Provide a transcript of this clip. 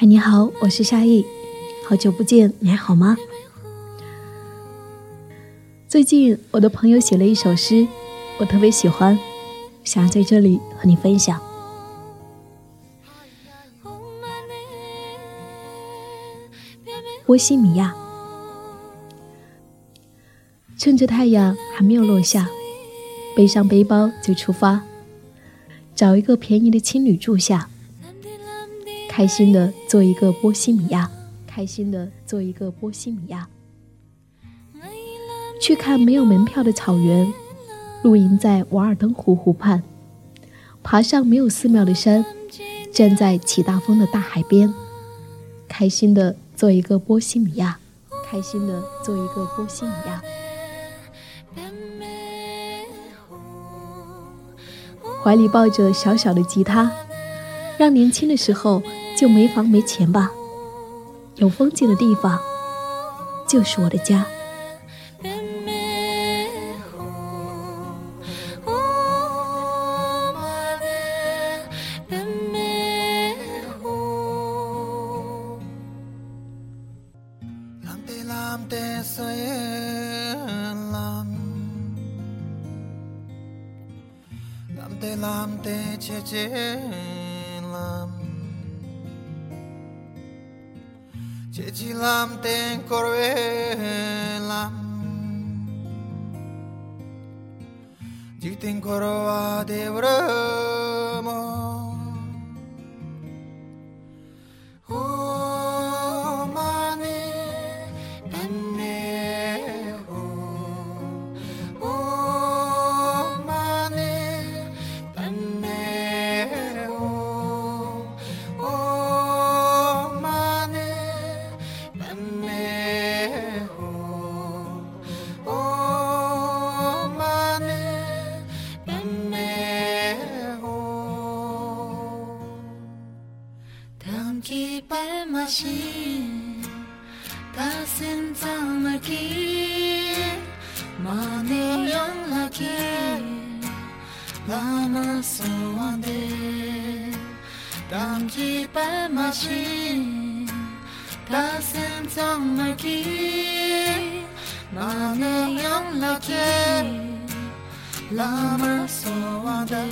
嗨，你好，我是夏意，好久不见，你还好吗？最近我的朋友写了一首诗，我特别喜欢，想要在这里和你分享。波西米亚，趁着太阳还没有落下，背上背包就出发，找一个便宜的青旅住下。开心的做一个波西米亚，开心的做一个波西米亚。去看没有门票的草原，露营在瓦尔登湖湖畔，爬上没有寺庙的山，站在起大风的大海边，开心的做一个波西米亚，开心的做一个波西米亚。怀里抱着小小的吉他，让年轻的时候。就没房没钱吧，有风景的地方就是我的家。চেয়েছিলাম তেন করবেলাম জিতেন করবা Debra palmasin Tasin zamaki Mane yung laki Lama suwande Damji palmasin Tasin zamaki Mane yung laki Lama suwande